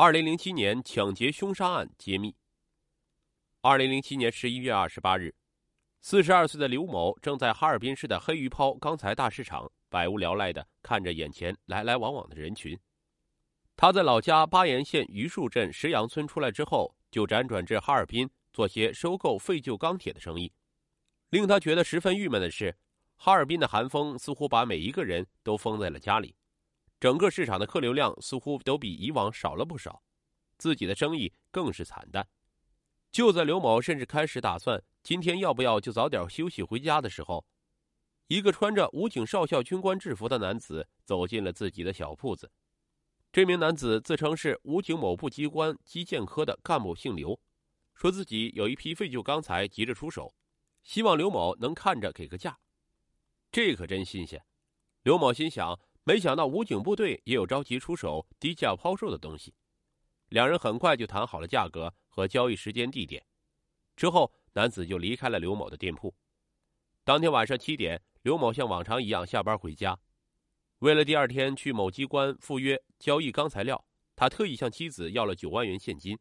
二零零七年抢劫凶杀案揭秘。二零零七年十一月二十八日，四十二岁的刘某正在哈尔滨市的黑鱼泡钢材大市场，百无聊赖的看着眼前来来往往的人群。他在老家巴彦县榆树镇石羊村出来之后，就辗转至哈尔滨做些收购废旧钢铁的生意。令他觉得十分郁闷的是，哈尔滨的寒风似乎把每一个人都封在了家里。整个市场的客流量似乎都比以往少了不少，自己的生意更是惨淡。就在刘某甚至开始打算今天要不要就早点休息回家的时候，一个穿着武警少校军官制服的男子走进了自己的小铺子。这名男子自称是武警某部机关基建科的干部，姓刘，说自己有一批废旧钢材急着出手，希望刘某能看着给个价。这可真新鲜，刘某心想。没想到武警部队也有着急出手、低价抛售的东西，两人很快就谈好了价格和交易时间、地点。之后，男子就离开了刘某的店铺。当天晚上七点，刘某像往常一样下班回家。为了第二天去某机关赴约交易钢材料，他特意向妻子要了九万元现金。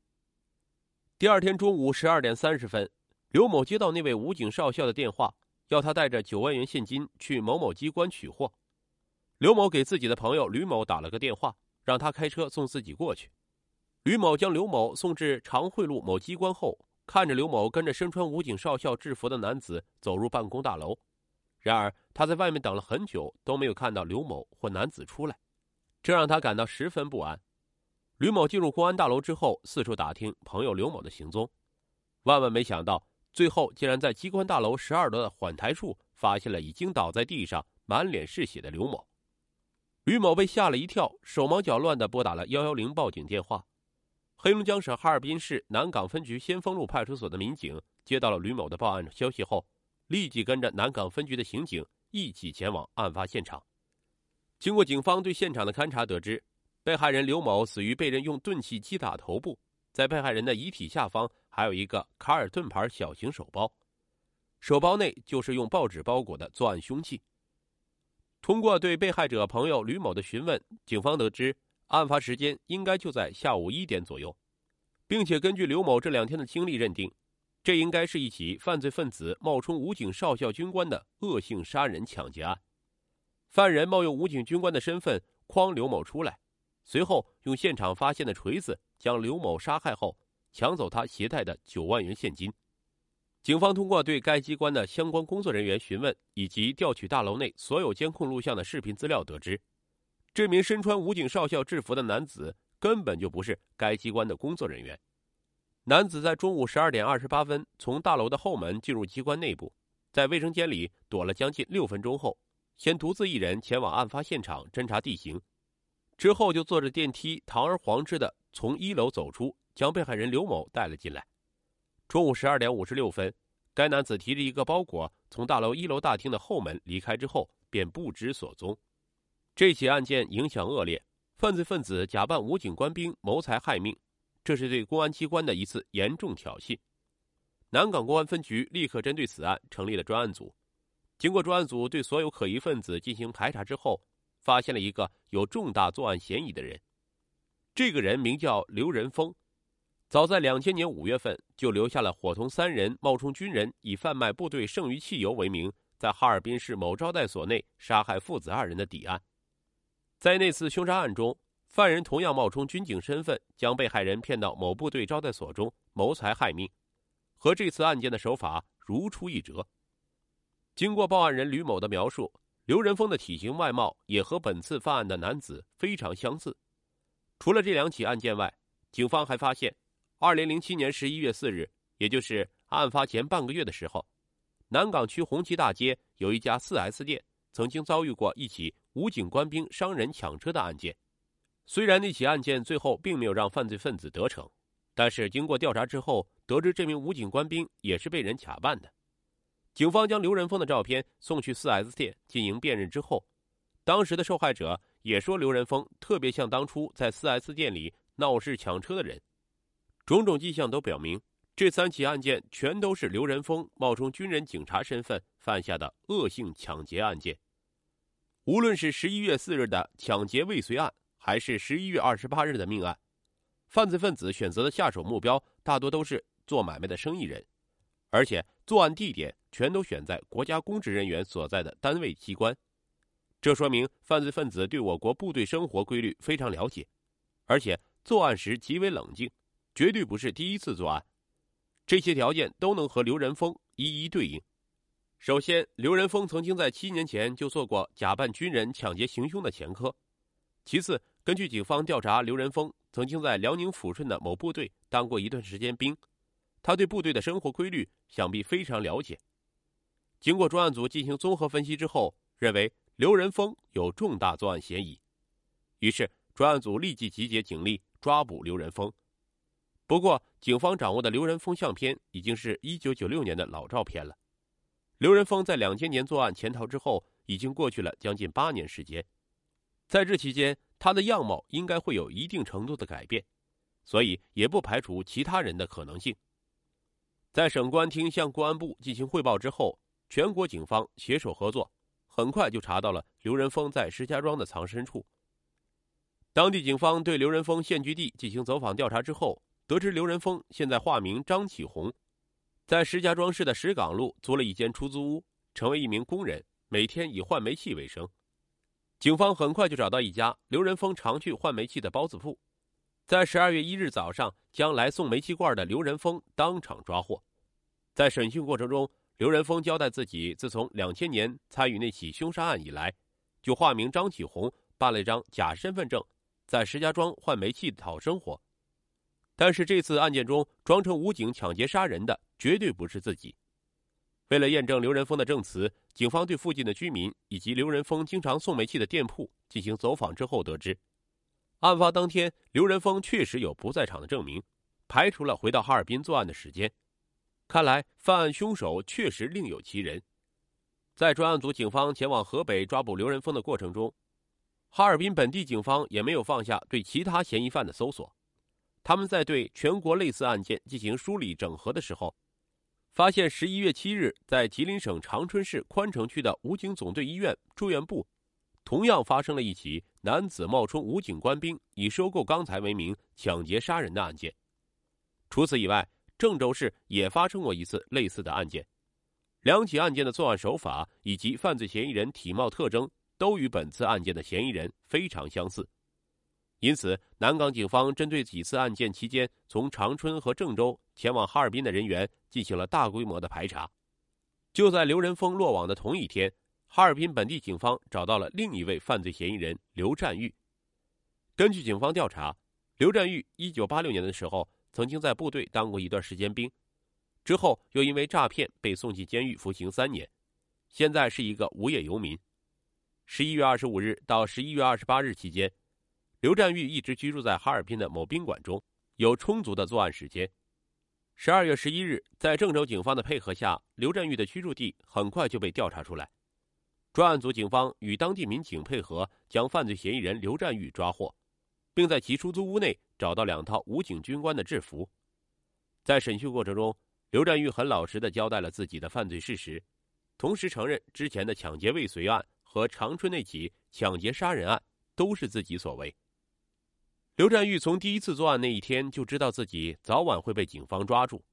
第二天中午十二点三十分，刘某接到那位武警少校的电话，要他带着九万元现金去某某机关取货。刘某给自己的朋友吕某打了个电话，让他开车送自己过去。吕某将刘某送至长汇路某机关后，看着刘某跟着身穿武警少校制服的男子走入办公大楼。然而他在外面等了很久，都没有看到刘某或男子出来，这让他感到十分不安。吕某进入公安大楼之后，四处打听朋友刘某的行踪，万万没想到，最后竟然在机关大楼十二楼的缓台处发现了已经倒在地上、满脸是血的刘某。吕某被吓了一跳，手忙脚乱地拨打了幺幺零报警电话。黑龙江省哈尔滨市南岗分局先锋路派出所的民警接到了吕某的报案消息后，立即跟着南岗分局的刑警一起前往案发现场。经过警方对现场的勘查，得知被害人刘某死于被人用钝器击打头部，在被害人的遗体下方还有一个卡尔顿牌小型手包，手包内就是用报纸包裹的作案凶器。通过对被害者朋友吕某的询问，警方得知案发时间应该就在下午一点左右，并且根据刘某这两天的经历认定，这应该是一起犯罪分子冒充武警少校军官的恶性杀人抢劫案。犯人冒用武警军官的身份诓刘某出来，随后用现场发现的锤子将刘某杀害后，抢走他携带的九万元现金。警方通过对该机关的相关工作人员询问，以及调取大楼内所有监控录像的视频资料，得知，这名身穿武警少校制服的男子根本就不是该机关的工作人员。男子在中午十二点二十八分从大楼的后门进入机关内部，在卫生间里躲了将近六分钟后，先独自一人前往案发现场侦查地形，之后就坐着电梯堂而皇之的从一楼走出，将被害人刘某带了进来。中午十二点五十六分，该男子提着一个包裹从大楼一楼大厅的后门离开之后，便不知所踪。这起案件影响恶劣，犯罪分子假扮武警官兵谋财害命，这是对公安机关的一次严重挑衅。南岗公安分局立刻针对此案成立了专案组。经过专案组对所有可疑分子进行排查之后，发现了一个有重大作案嫌疑的人。这个人名叫刘仁峰。早在两千年五月份，就留下了伙同三人冒充军人，以贩卖部队剩余汽油为名，在哈尔滨市某招待所内杀害父子二人的底案。在那次凶杀案中，犯人同样冒充军警身份，将被害人骗到某部队招待所中谋财害命，和这次案件的手法如出一辙。经过报案人吕某的描述，刘仁峰的体型外貌也和本次犯案的男子非常相似。除了这两起案件外，警方还发现。二零零七年十一月四日，也就是案发前半个月的时候，南岗区红旗大街有一家四 S 店曾经遭遇过一起武警官兵伤人抢车的案件。虽然那起案件最后并没有让犯罪分子得逞，但是经过调查之后，得知这名武警官兵也是被人假扮的。警方将刘仁峰的照片送去四 S 店进行辨认之后，当时的受害者也说刘仁峰特别像当初在四 S 店里闹事抢车的人。种种迹象都表明，这三起案件全都是刘仁峰冒充军人、警察身份犯下的恶性抢劫案件。无论是十一月四日的抢劫未遂案，还是十一月二十八日的命案，犯罪分子选择的下手目标大多都是做买卖的生意人，而且作案地点全都选在国家公职人员所在的单位机关。这说明犯罪分子对我国部队生活规律非常了解，而且作案时极为冷静，绝对不是第一次作案。这些条件都能和刘仁峰一一对应。首先，刘仁峰曾经在七年前就做过假扮军人抢劫行凶的前科。其次，根据警方调查，刘仁峰曾经在辽宁抚顺的某部队当过一段时间兵，他对部队的生活规律想必非常了解。经过专案组进行综合分析之后，认为刘仁峰有重大作案嫌疑，于是专案组立即集结警力抓捕刘仁峰。不过，警方掌握的刘仁峰相片已经是一九九六年的老照片了。刘仁峰在两千年作案潜逃之后，已经过去了将近八年时间，在这期间，他的样貌应该会有一定程度的改变，所以也不排除其他人的可能性。在省公安厅向公安部进行汇报之后，全国警方携手合作，很快就查到了刘仁峰在石家庄的藏身处。当地警方对刘仁峰现居地进行走访调查之后，得知刘仁峰现在化名张启红。在石家庄市的石岗路租了一间出租屋，成为一名工人，每天以换煤气为生。警方很快就找到一家刘仁峰常去换煤气的包子铺，在十二月一日早上，将来送煤气罐的刘仁峰当场抓获。在审讯过程中，刘仁峰交代自己自从两千年参与那起凶杀案以来，就化名张启红办了一张假身份证，在石家庄换煤气讨生活。但是这次案件中，装成武警抢劫杀人的。绝对不是自己。为了验证刘仁峰的证词，警方对附近的居民以及刘仁峰经常送煤气的店铺进行走访之后，得知，案发当天刘仁峰确实有不在场的证明，排除了回到哈尔滨作案的时间。看来犯案凶手确实另有其人。在专案组警方前往河北抓捕刘仁峰的过程中，哈尔滨本地警方也没有放下对其他嫌疑犯的搜索。他们在对全国类似案件进行梳理整合的时候。发现十一月七日，在吉林省长春市宽城区的武警总队医院住院部，同样发生了一起男子冒充武警官兵，以收购钢材为名抢劫杀人的案件。除此以外，郑州市也发生过一次类似的案件，两起案件的作案手法以及犯罪嫌疑人体貌特征都与本次案件的嫌疑人非常相似。因此，南港警方针对几次案件期间从长春和郑州前往哈尔滨的人员进行了大规模的排查。就在刘仁峰落网的同一天，哈尔滨本地警方找到了另一位犯罪嫌疑人刘占玉。根据警方调查，刘占玉1986年的时候曾经在部队当过一段时间兵，之后又因为诈骗被送进监狱服刑三年，现在是一个无业游民。11月25日到11月28日期间。刘占玉一直居住在哈尔滨的某宾馆中，有充足的作案时间。十二月十一日，在郑州警方的配合下，刘占玉的居住地很快就被调查出来。专案组警方与当地民警配合，将犯罪嫌疑人刘占玉抓获，并在其出租屋内找到两套武警军官的制服。在审讯过程中，刘占玉很老实的交代了自己的犯罪事实，同时承认之前的抢劫未遂案和长春那起抢劫杀人案都是自己所为。刘占玉从第一次作案那一天就知道自己早晚会被警方抓住，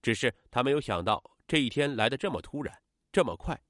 只是他没有想到这一天来的这么突然，这么快。